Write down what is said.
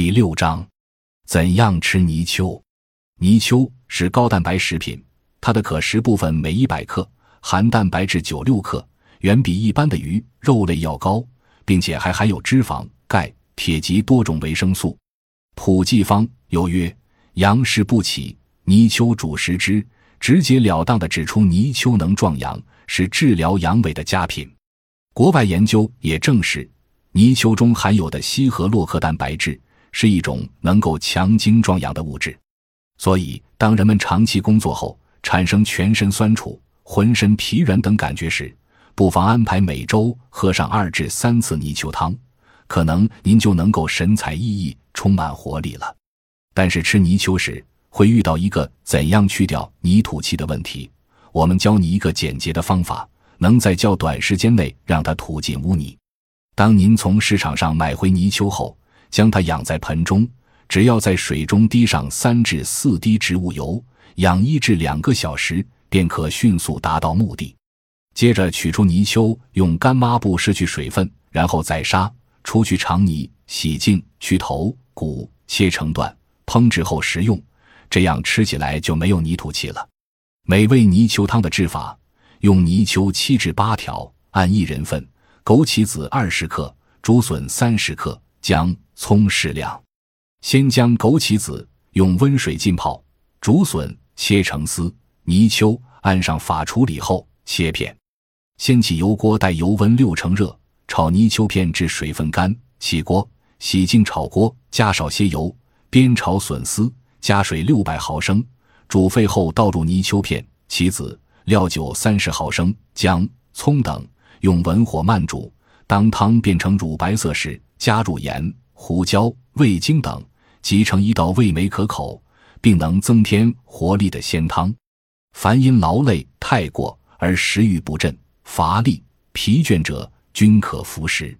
第六章，怎样吃泥鳅？泥鳅是高蛋白食品，它的可食部分每一百克含蛋白质九六克，远比一般的鱼肉类要高，并且还含有脂肪、钙、铁及多种维生素。普济方有曰：阳食不起，泥鳅主食之。直截了当地指出，泥鳅能壮阳，是治疗阳痿的佳品。国外研究也证实，泥鳅中含有的硒和洛克蛋白质是一种能够强精壮阳的物质。所以，当人们长期工作后产生全身酸楚、浑身疲软等感觉时，不妨安排每周喝上二至三次泥鳅汤，可能您就能够神采奕奕、充满活力了。但是吃泥鳅时，会遇到一个怎样去掉泥土气的问题。我们教你一个简洁的方法，能在较短时间内让它吐尽污泥。当您从市场上买回泥鳅后，将它养在盆中，只要在水中滴上三至四滴植物油，养一至两个小时，便可迅速达到目的。接着取出泥鳅，用干抹布拭去水分，然后宰杀，除去肠泥，洗净，去头骨，切成段，烹制后食用。这样吃起来就没有泥土气了。美味泥鳅汤的制法：用泥鳅七至八条，按一人份，枸杞子二十克，竹笋三十克，姜、葱适量。先将枸杞子用温水浸泡，竹笋切成丝，泥鳅按上法处理后切片。掀起油锅，待油温六成热，炒泥鳅片至水分干。起锅，洗净炒锅，加少些油，煸炒笋丝。加水六百毫升，煮沸后倒入泥鳅片、棋子、料酒三十毫升、姜、葱等，用文火慢煮。当汤变成乳白色时，加入盐、胡椒、味精等，即成一道味美可口，并能增添活力的鲜汤。凡因劳累太过而食欲不振、乏力、疲倦者，均可服食。